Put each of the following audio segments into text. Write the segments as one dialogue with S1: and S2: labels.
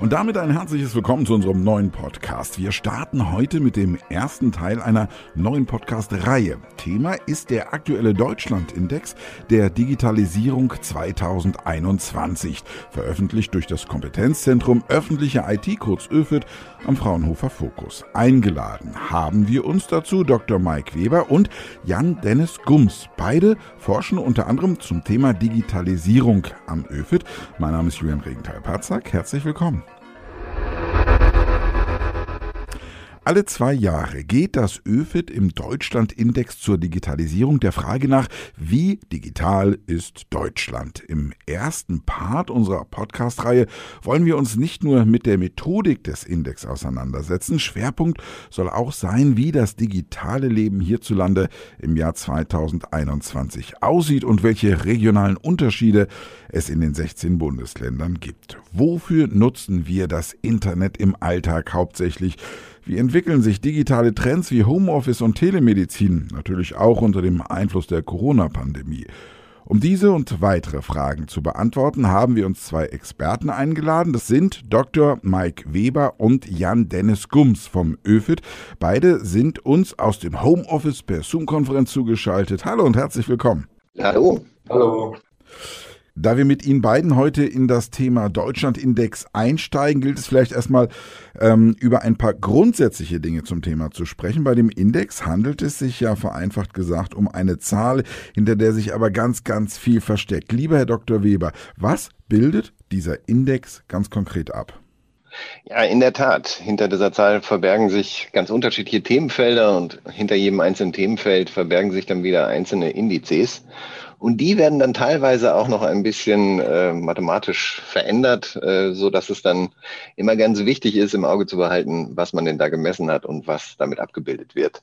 S1: Und damit ein herzliches Willkommen zu unserem neuen Podcast. Wir starten heute mit dem ersten Teil einer neuen Podcast-Reihe. Thema ist der aktuelle Deutschland-Index der Digitalisierung 2021, veröffentlicht durch das Kompetenzzentrum öffentliche IT, kurz ÖFIT, am Fraunhofer Fokus. Eingeladen haben wir uns dazu Dr. Mike Weber und Jan Dennis Gums. Beide forschen unter anderem zum Thema Digitalisierung am ÖFIT. Mein Name ist Julian Regenthal-Patzak. Herzlich willkommen. Alle zwei Jahre geht das ÖFIT im Deutschland-Index zur Digitalisierung der Frage nach, wie digital ist Deutschland? Im ersten Part unserer Podcast-Reihe wollen wir uns nicht nur mit der Methodik des Index auseinandersetzen. Schwerpunkt soll auch sein, wie das digitale Leben hierzulande im Jahr 2021 aussieht und welche regionalen Unterschiede es in den 16 Bundesländern gibt. Wofür nutzen wir das Internet im Alltag hauptsächlich? Wie entwickeln sich digitale Trends wie Homeoffice und Telemedizin, natürlich auch unter dem Einfluss der Corona-Pandemie? Um diese und weitere Fragen zu beantworten, haben wir uns zwei Experten eingeladen. Das sind Dr. Mike Weber und Jan Dennis Gums vom ÖFIT. Beide sind uns aus dem Homeoffice per Zoom-Konferenz zugeschaltet. Hallo und herzlich willkommen.
S2: Hallo. Hallo.
S1: Da wir mit Ihnen beiden heute in das Thema Deutschlandindex einsteigen, gilt es vielleicht erstmal ähm, über ein paar grundsätzliche Dinge zum Thema zu sprechen. Bei dem Index handelt es sich ja vereinfacht gesagt um eine Zahl, hinter der sich aber ganz, ganz viel versteckt. Lieber Herr Dr. Weber, was bildet dieser Index ganz konkret ab?
S2: Ja, in der Tat. Hinter dieser Zahl verbergen sich ganz unterschiedliche Themenfelder und hinter jedem einzelnen Themenfeld verbergen sich dann wieder einzelne Indizes. Und die werden dann teilweise auch noch ein bisschen äh, mathematisch verändert, äh, so dass es dann immer ganz wichtig ist, im Auge zu behalten, was man denn da gemessen hat und was damit abgebildet wird.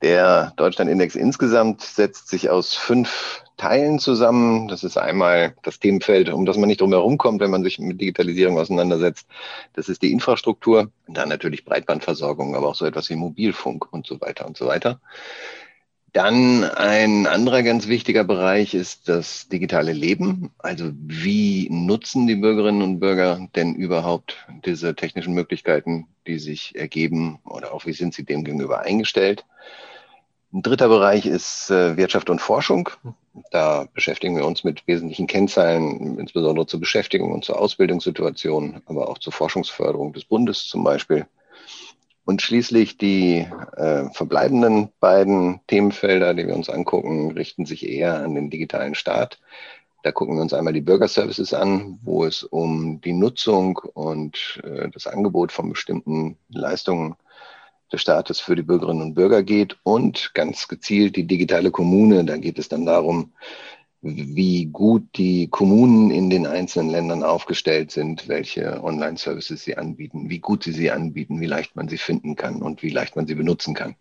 S2: Der Deutschlandindex insgesamt setzt sich aus fünf Teilen zusammen. Das ist einmal das Themenfeld, um das man nicht drum herum kommt, wenn man sich mit Digitalisierung auseinandersetzt. Das ist die Infrastruktur, dann natürlich Breitbandversorgung, aber auch so etwas wie Mobilfunk und so weiter und so weiter. Dann ein anderer ganz wichtiger Bereich ist das digitale Leben. Also wie nutzen die Bürgerinnen und Bürger denn überhaupt diese technischen Möglichkeiten, die sich ergeben oder auch wie sind sie dem gegenüber eingestellt? Ein dritter Bereich ist äh, Wirtschaft und Forschung. Da beschäftigen wir uns mit wesentlichen Kennzahlen, insbesondere zur Beschäftigung und zur Ausbildungssituation, aber auch zur Forschungsförderung des Bundes zum Beispiel. Und schließlich die äh, verbleibenden beiden Themenfelder, die wir uns angucken, richten sich eher an den digitalen Staat. Da gucken wir uns einmal die Bürgerservices an, wo es um die Nutzung und äh, das Angebot von bestimmten Leistungen des Staates für die Bürgerinnen und Bürger geht und ganz gezielt die digitale Kommune. Da geht es dann darum, wie gut die Kommunen in den einzelnen Ländern aufgestellt sind, welche Online-Services sie anbieten, wie gut sie sie anbieten, wie leicht man sie finden kann und wie leicht man sie benutzen kann.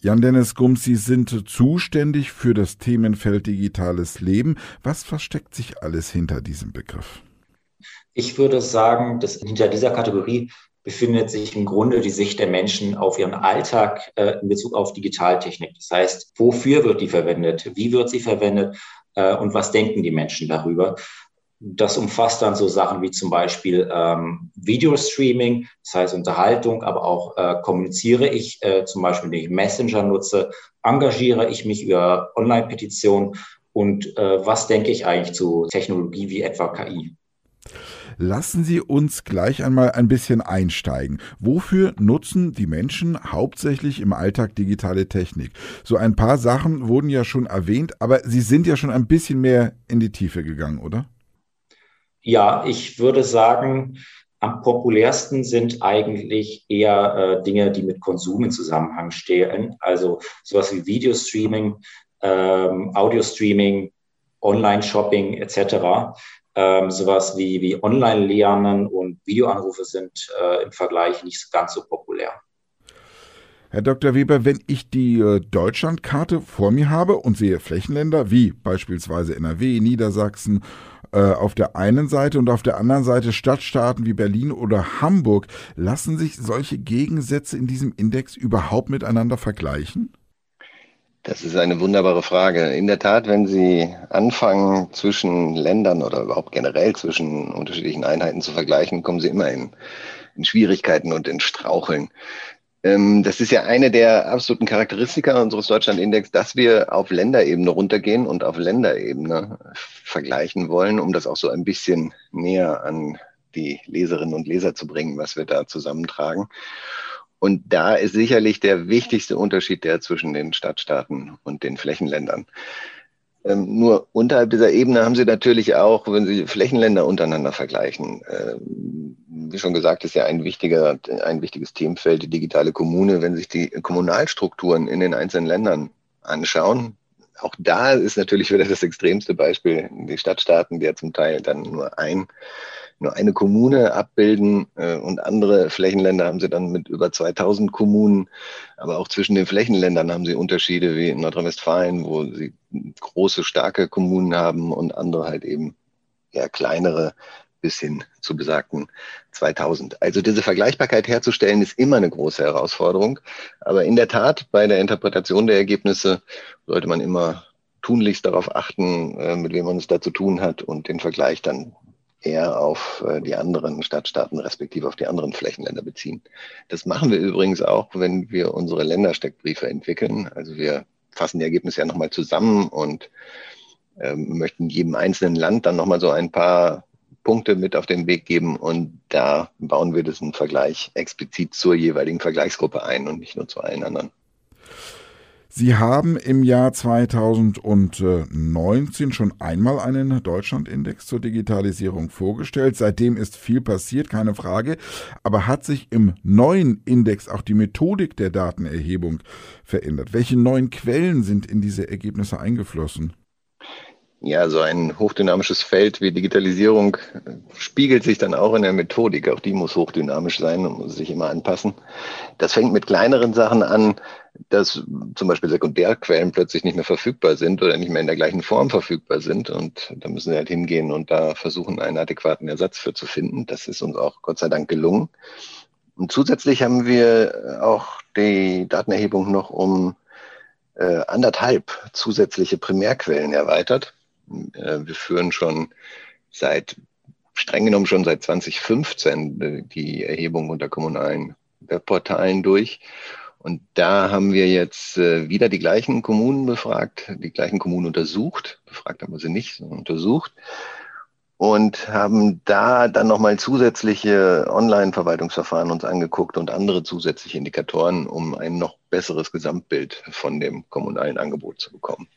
S1: Jan-Dennis Gums, Sie sind zuständig für das Themenfeld digitales Leben. Was versteckt sich alles hinter diesem Begriff?
S3: Ich würde sagen, dass hinter dieser Kategorie befindet sich im Grunde die Sicht der Menschen auf ihren Alltag äh, in Bezug auf Digitaltechnik. Das heißt, wofür wird die verwendet? Wie wird sie verwendet? Äh, und was denken die Menschen darüber? Das umfasst dann so Sachen wie zum Beispiel ähm, Videostreaming, das heißt Unterhaltung, aber auch äh, kommuniziere ich äh, zum Beispiel, indem ich Messenger nutze, engagiere ich mich über Online-Petitionen und äh, was denke ich eigentlich zu Technologie wie etwa KI?
S1: Lassen Sie uns gleich einmal ein bisschen einsteigen. Wofür nutzen die Menschen hauptsächlich im Alltag digitale Technik? So ein paar Sachen wurden ja schon erwähnt, aber Sie sind ja schon ein bisschen mehr in die Tiefe gegangen, oder?
S3: Ja, ich würde sagen, am populärsten sind eigentlich eher äh, Dinge, die mit Konsum in Zusammenhang stehen. Also sowas wie Videostreaming, ähm, Audio-Streaming, Online-Shopping etc ähm, sowas wie, wie Online-Lernen und Videoanrufe sind äh, im Vergleich nicht ganz so populär.
S1: Herr Dr. Weber, wenn ich die äh, Deutschlandkarte vor mir habe und sehe Flächenländer wie beispielsweise NRW, Niedersachsen äh, auf der einen Seite und auf der anderen Seite Stadtstaaten wie Berlin oder Hamburg, lassen sich solche Gegensätze in diesem Index überhaupt miteinander vergleichen?
S2: Das ist eine wunderbare Frage. In der Tat, wenn Sie anfangen, zwischen Ländern oder überhaupt generell zwischen unterschiedlichen Einheiten zu vergleichen, kommen Sie immer in, in Schwierigkeiten und in Straucheln. Ähm, das ist ja eine der absoluten Charakteristika unseres Deutschlandindex, dass wir auf Länderebene runtergehen und auf Länderebene vergleichen wollen, um das auch so ein bisschen näher an die Leserinnen und Leser zu bringen, was wir da zusammentragen. Und da ist sicherlich der wichtigste Unterschied der zwischen den Stadtstaaten und den Flächenländern. Ähm, nur unterhalb dieser Ebene haben Sie natürlich auch, wenn Sie Flächenländer untereinander vergleichen, äh, wie schon gesagt, ist ja ein wichtiger, ein wichtiges Themenfeld die digitale Kommune. Wenn sich die Kommunalstrukturen in den einzelnen Ländern anschauen, auch da ist natürlich wieder das extremste Beispiel die Stadtstaaten, die ja zum Teil dann nur ein nur eine Kommune abbilden äh, und andere Flächenländer haben sie dann mit über 2000 Kommunen. Aber auch zwischen den Flächenländern haben sie Unterschiede wie in Nordrhein-Westfalen, wo sie große, starke Kommunen haben und andere halt eben eher kleinere bis hin zu besagten 2000. Also diese Vergleichbarkeit herzustellen ist immer eine große Herausforderung. Aber in der Tat, bei der Interpretation der Ergebnisse sollte man immer tunlichst darauf achten, äh, mit wem man es da zu tun hat und den Vergleich dann eher auf äh, die anderen Stadtstaaten respektive auf die anderen Flächenländer beziehen. Das machen wir übrigens auch, wenn wir unsere Ländersteckbriefe entwickeln. Also wir fassen die Ergebnisse ja nochmal zusammen und ähm, möchten jedem einzelnen Land dann nochmal so ein paar Punkte mit auf den Weg geben und da bauen wir diesen Vergleich explizit zur jeweiligen Vergleichsgruppe ein und nicht nur zu allen anderen.
S1: Sie haben im Jahr 2019 schon einmal einen Deutschlandindex zur Digitalisierung vorgestellt. Seitdem ist viel passiert, keine Frage. Aber hat sich im neuen Index auch die Methodik der Datenerhebung verändert? Welche neuen Quellen sind in diese Ergebnisse eingeflossen?
S2: ja, so ein hochdynamisches Feld wie Digitalisierung spiegelt sich dann auch in der Methodik. Auch die muss hochdynamisch sein und muss sich immer anpassen. Das fängt mit kleineren Sachen an, dass zum Beispiel Sekundärquellen plötzlich nicht mehr verfügbar sind oder nicht mehr in der gleichen Form verfügbar sind. Und da müssen wir halt hingehen und da versuchen, einen adäquaten Ersatz für zu finden. Das ist uns auch Gott sei Dank gelungen. Und zusätzlich haben wir auch die Datenerhebung noch um äh, anderthalb zusätzliche Primärquellen erweitert. Äh, wir führen schon seit, streng genommen schon seit 2015 äh, die Erhebung unter kommunalen Webportalen durch. Und da haben wir jetzt äh, wieder die gleichen Kommunen befragt, die gleichen Kommunen untersucht. Befragt haben wir sie nicht, sondern untersucht. Und haben da dann nochmal zusätzliche Online-Verwaltungsverfahren uns angeguckt und andere zusätzliche Indikatoren, um ein noch besseres Gesamtbild von dem kommunalen Angebot zu bekommen.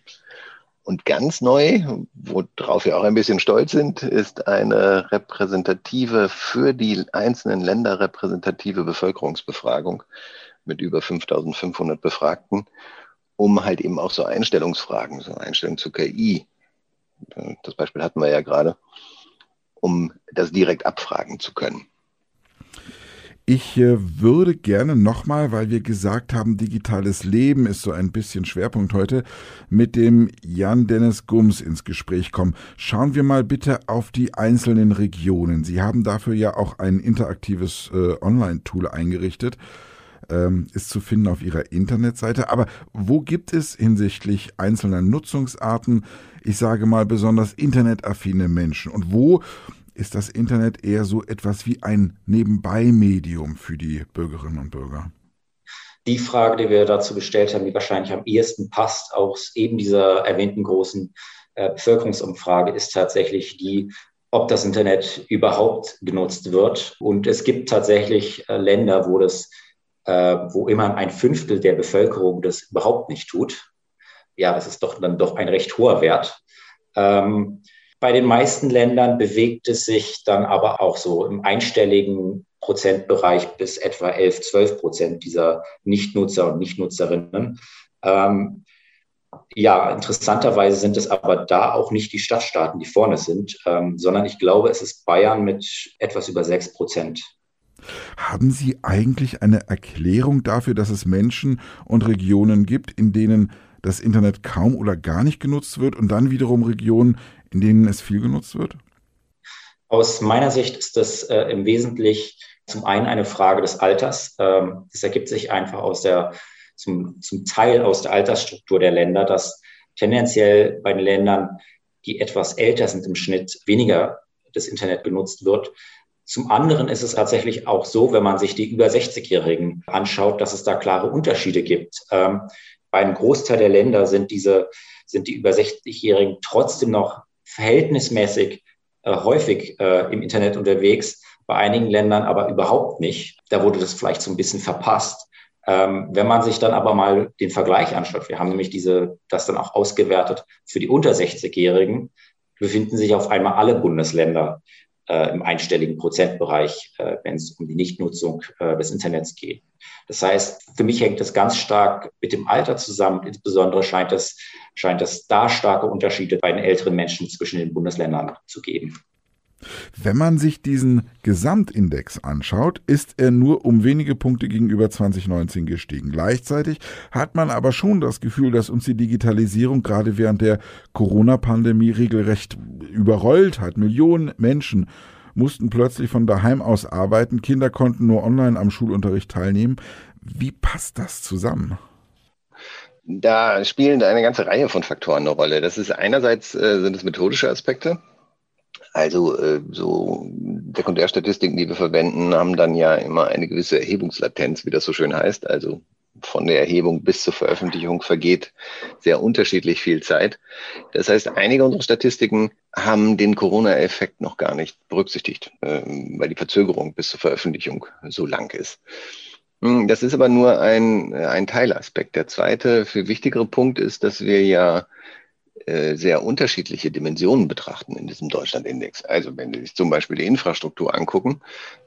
S2: Und ganz neu, worauf wir auch ein bisschen stolz sind, ist eine repräsentative, für die einzelnen Länder repräsentative Bevölkerungsbefragung mit über 5500 Befragten, um halt eben auch so Einstellungsfragen, so Einstellungen zur KI, das Beispiel hatten wir ja gerade, um das direkt abfragen zu können.
S1: Ich äh, würde gerne nochmal, weil wir gesagt haben, digitales Leben ist so ein bisschen Schwerpunkt heute, mit dem Jan Dennis Gums ins Gespräch kommen. Schauen wir mal bitte auf die einzelnen Regionen. Sie haben dafür ja auch ein interaktives äh, Online-Tool eingerichtet. Ähm, ist zu finden auf Ihrer Internetseite. Aber wo gibt es hinsichtlich einzelner Nutzungsarten, ich sage mal besonders internetaffine Menschen? Und wo ist das Internet eher so etwas wie ein Nebenbei-Medium für die Bürgerinnen und Bürger?
S3: Die Frage, die wir dazu gestellt haben, die wahrscheinlich am ehesten passt aus eben dieser erwähnten großen äh, Bevölkerungsumfrage, ist tatsächlich die, ob das Internet überhaupt genutzt wird. Und es gibt tatsächlich äh, Länder, wo das, wo immer ein Fünftel der Bevölkerung das überhaupt nicht tut. Ja, das ist doch dann doch ein recht hoher Wert. Ähm, bei den meisten Ländern bewegt es sich dann aber auch so im einstelligen Prozentbereich bis etwa 11, 12 Prozent dieser Nichtnutzer und Nichtnutzerinnen. Ähm, ja, interessanterweise sind es aber da auch nicht die Stadtstaaten, die vorne sind, ähm, sondern ich glaube, es ist Bayern mit etwas über 6 Prozent.
S1: Haben Sie eigentlich eine Erklärung dafür, dass es Menschen und Regionen gibt, in denen das Internet kaum oder gar nicht genutzt wird und dann wiederum Regionen, in denen es viel genutzt wird?
S3: Aus meiner Sicht ist das äh, im Wesentlichen zum einen eine Frage des Alters. Ähm, das ergibt sich einfach aus der zum, zum Teil aus der Altersstruktur der Länder, dass tendenziell bei den Ländern, die etwas älter sind im Schnitt, weniger das Internet genutzt wird. Zum anderen ist es tatsächlich auch so, wenn man sich die über 60-Jährigen anschaut, dass es da klare Unterschiede gibt. Ähm, bei einem Großteil der Länder sind diese, sind die über 60-Jährigen trotzdem noch verhältnismäßig äh, häufig äh, im Internet unterwegs, bei einigen Ländern aber überhaupt nicht. Da wurde das vielleicht so ein bisschen verpasst. Ähm, wenn man sich dann aber mal den Vergleich anschaut, wir haben nämlich diese, das dann auch ausgewertet für die unter 60-Jährigen, befinden sich auf einmal alle Bundesländer äh, im einstelligen Prozentbereich, äh, wenn es um die Nichtnutzung äh, des Internets geht. Das heißt, für mich hängt das ganz stark mit dem Alter zusammen. Insbesondere scheint es, scheint es da starke Unterschiede bei den älteren Menschen zwischen den Bundesländern zu geben.
S1: Wenn man sich diesen Gesamtindex anschaut, ist er nur um wenige Punkte gegenüber 2019 gestiegen. Gleichzeitig hat man aber schon das Gefühl, dass uns die Digitalisierung gerade während der Corona-Pandemie regelrecht überrollt hat. Millionen Menschen mussten plötzlich von daheim aus arbeiten, Kinder konnten nur online am Schulunterricht teilnehmen. Wie passt das zusammen?
S2: Da spielen eine ganze Reihe von Faktoren eine Rolle. Das ist einerseits äh, sind es methodische Aspekte. Also äh, so Sekundärstatistiken, die wir verwenden, haben dann ja immer eine gewisse Erhebungslatenz, wie das so schön heißt. Also von der Erhebung bis zur Veröffentlichung vergeht sehr unterschiedlich viel Zeit. Das heißt, einige unserer Statistiken haben den Corona-Effekt noch gar nicht berücksichtigt, äh, weil die Verzögerung bis zur Veröffentlichung so lang ist. Hm, das ist aber nur ein, ein Teilaspekt. Der zweite, viel wichtigere Punkt ist, dass wir ja äh, sehr unterschiedliche Dimensionen betrachten in diesem Deutschlandindex. Also wenn Sie sich zum Beispiel die Infrastruktur angucken,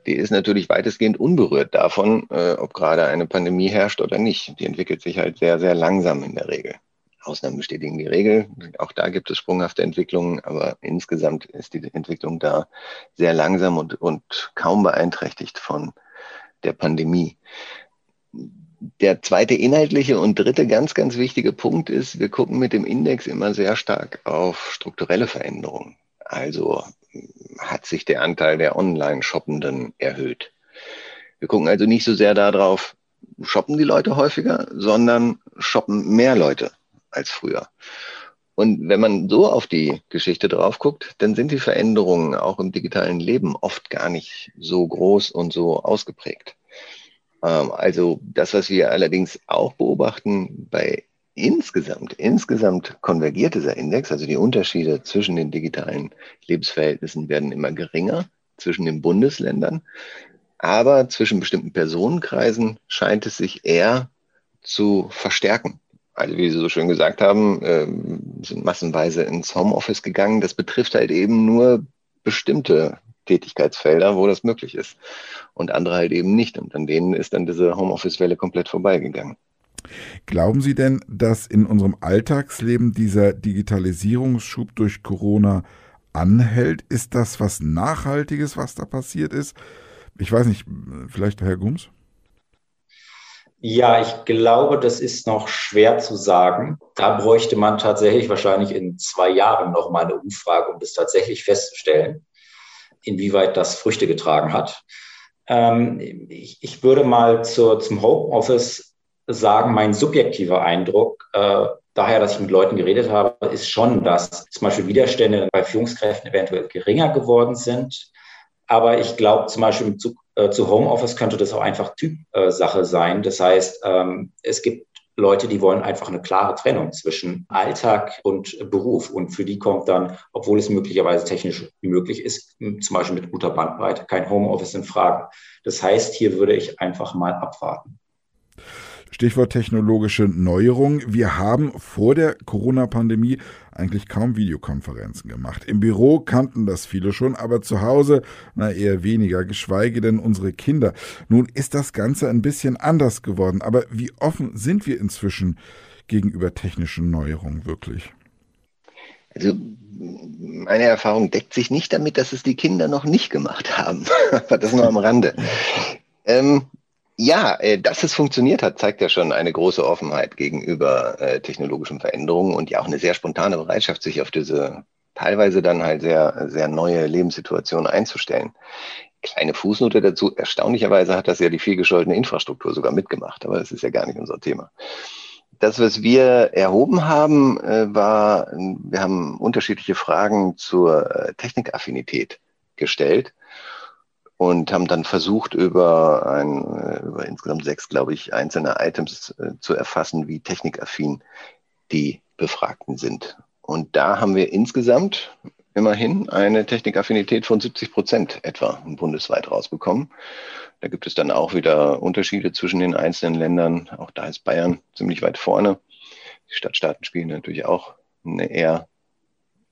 S2: die ist natürlich weitestgehend unberührt davon, äh, ob gerade eine Pandemie herrscht oder nicht. Die entwickelt sich halt sehr, sehr langsam in der Regel. Ausnahmen bestätigen die Regel. Auch da gibt es sprunghafte Entwicklungen, aber insgesamt ist die Entwicklung da sehr langsam und, und kaum beeinträchtigt von der Pandemie der zweite inhaltliche und dritte ganz, ganz wichtige Punkt ist, wir gucken mit dem Index immer sehr stark auf strukturelle Veränderungen. Also hat sich der Anteil der Online-Shoppenden erhöht. Wir gucken also nicht so sehr darauf, shoppen die Leute häufiger, sondern shoppen mehr Leute als früher. Und wenn man so auf die Geschichte drauf guckt, dann sind die Veränderungen auch im digitalen Leben oft gar nicht so groß und so ausgeprägt. Ähm, also das, was wir allerdings auch beobachten bei insgesamt, insgesamt konvergiert dieser Index, also die Unterschiede zwischen den digitalen Lebensverhältnissen werden immer geringer zwischen den Bundesländern, aber zwischen bestimmten Personenkreisen scheint es sich eher zu verstärken. Also wie Sie so schön gesagt haben, ähm, sind massenweise ins Homeoffice gegangen. Das betrifft halt eben nur bestimmte Tätigkeitsfelder, wo das möglich ist. Und andere halt eben nicht. Und an denen ist dann diese Homeoffice-Welle komplett vorbeigegangen.
S1: Glauben Sie denn, dass in unserem Alltagsleben dieser Digitalisierungsschub durch Corona anhält? Ist das was Nachhaltiges, was da passiert ist? Ich weiß nicht, vielleicht Herr Gums?
S3: Ja, ich glaube, das ist noch schwer zu sagen. Da bräuchte man tatsächlich wahrscheinlich in zwei Jahren noch mal eine Umfrage, um das tatsächlich festzustellen inwieweit das Früchte getragen hat. Ähm, ich, ich, würde mal zur, zum Homeoffice sagen, mein subjektiver Eindruck, äh, daher, dass ich mit Leuten geredet habe, ist schon, dass zum Beispiel Widerstände bei Führungskräften eventuell geringer geworden sind. Aber ich glaube, zum Beispiel im Zug äh, zu Homeoffice könnte das auch einfach Typsache äh, sein. Das heißt, ähm, es gibt Leute, die wollen einfach eine klare Trennung zwischen Alltag und Beruf. Und für die kommt dann, obwohl es möglicherweise technisch möglich ist, zum Beispiel mit guter Bandbreite, kein Homeoffice in Frage. Das heißt, hier würde ich einfach mal abwarten.
S1: Stichwort technologische Neuerung. Wir haben vor der Corona-Pandemie eigentlich kaum Videokonferenzen gemacht. Im Büro kannten das viele schon, aber zu Hause na eher weniger, geschweige denn unsere Kinder. Nun ist das Ganze ein bisschen anders geworden, aber wie offen sind wir inzwischen gegenüber technischen Neuerungen wirklich?
S2: Also meine Erfahrung deckt sich nicht damit, dass es die Kinder noch nicht gemacht haben. aber das nur am Rande. Ähm, ja, äh, dass es funktioniert hat, zeigt ja schon eine große Offenheit gegenüber äh, technologischen Veränderungen und ja auch eine sehr spontane Bereitschaft, sich auf diese teilweise dann halt sehr, sehr neue Lebenssituation einzustellen. Kleine Fußnote dazu. Erstaunlicherweise hat das ja die vielgescholtene Infrastruktur sogar mitgemacht, aber das ist ja gar nicht unser Thema. Das, was wir erhoben haben, äh, war, wir haben unterschiedliche Fragen zur Technikaffinität gestellt und haben dann versucht, über, ein, äh, über insgesamt sechs, glaube ich, einzelne Items zu erfassen, wie technikaffin die Befragten sind. Und da haben wir insgesamt immerhin eine Technikaffinität von 70 Prozent etwa bundesweit rausbekommen. Da gibt es dann auch wieder Unterschiede zwischen den einzelnen Ländern. Auch da ist Bayern ziemlich weit vorne. Die Stadtstaaten spielen natürlich auch eine eher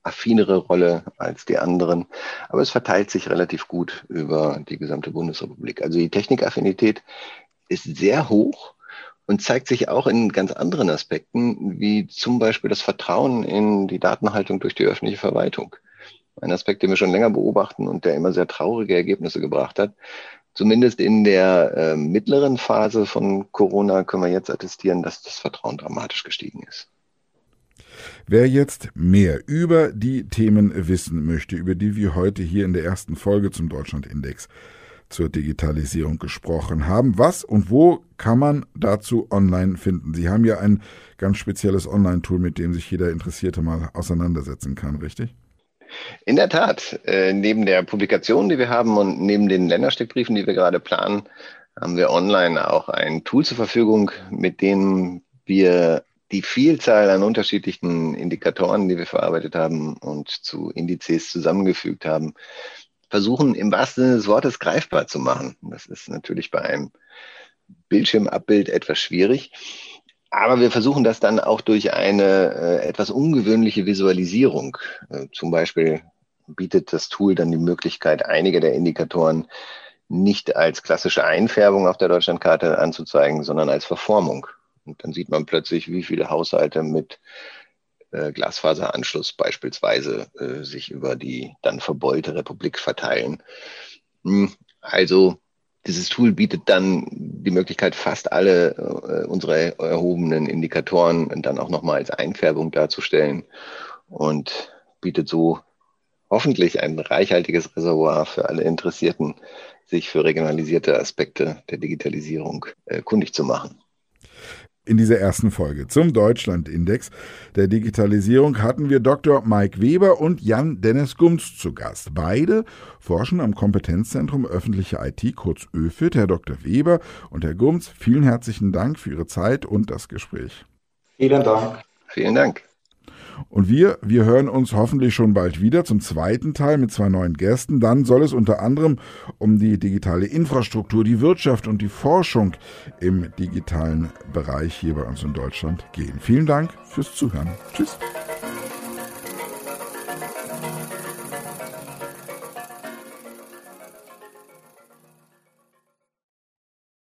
S2: affinere Rolle als die anderen. Aber es verteilt sich relativ gut über die gesamte Bundesrepublik. Also die Technikaffinität ist sehr hoch und zeigt sich auch in ganz anderen Aspekten, wie zum Beispiel das Vertrauen in die Datenhaltung durch die öffentliche Verwaltung. Ein Aspekt, den wir schon länger beobachten und der immer sehr traurige Ergebnisse gebracht hat. Zumindest in der äh, mittleren Phase von Corona können wir jetzt attestieren, dass das Vertrauen dramatisch gestiegen ist.
S1: Wer jetzt mehr über die Themen wissen möchte, über die wir heute hier in der ersten Folge zum Deutschlandindex zur Digitalisierung gesprochen haben. Was und wo kann man dazu online finden? Sie haben ja ein ganz spezielles Online-Tool, mit dem sich jeder Interessierte mal auseinandersetzen kann, richtig?
S2: In der Tat. Äh, neben der Publikation, die wir haben und neben den Ländersteckbriefen, die wir gerade planen, haben wir online auch ein Tool zur Verfügung, mit dem wir die Vielzahl an unterschiedlichen Indikatoren, die wir verarbeitet haben und zu Indizes zusammengefügt haben, versuchen im wahrsten Sinne des Wortes greifbar zu machen. Das ist natürlich bei einem Bildschirmabbild etwas schwierig. Aber wir versuchen das dann auch durch eine äh, etwas ungewöhnliche Visualisierung. Äh, zum Beispiel bietet das Tool dann die Möglichkeit, einige der Indikatoren nicht als klassische Einfärbung auf der Deutschlandkarte anzuzeigen, sondern als Verformung. Und dann sieht man plötzlich, wie viele Haushalte mit äh, Glasfaseranschluss beispielsweise äh, sich über die dann verbeulte Republik verteilen. Hm, also dieses Tool bietet dann die Möglichkeit, fast alle äh, unsere erhobenen Indikatoren dann auch nochmal als Einfärbung darzustellen und bietet so hoffentlich ein reichhaltiges Reservoir für alle Interessierten, sich für regionalisierte Aspekte der Digitalisierung äh, kundig zu machen.
S1: In dieser ersten Folge zum Deutschlandindex der Digitalisierung hatten wir Dr. Mike Weber und Jan Dennis Gumz zu Gast. Beide forschen am Kompetenzzentrum öffentliche IT, kurz ÖFIT. Herr Dr. Weber und Herr Gumz, vielen herzlichen Dank für Ihre Zeit und das Gespräch.
S2: Vielen Dank. Vielen Dank.
S1: Und wir, wir hören uns hoffentlich schon bald wieder zum zweiten Teil mit zwei neuen Gästen. Dann soll es unter anderem um die digitale Infrastruktur, die Wirtschaft und die Forschung im digitalen Bereich hier bei uns in Deutschland gehen. Vielen Dank fürs Zuhören. Tschüss.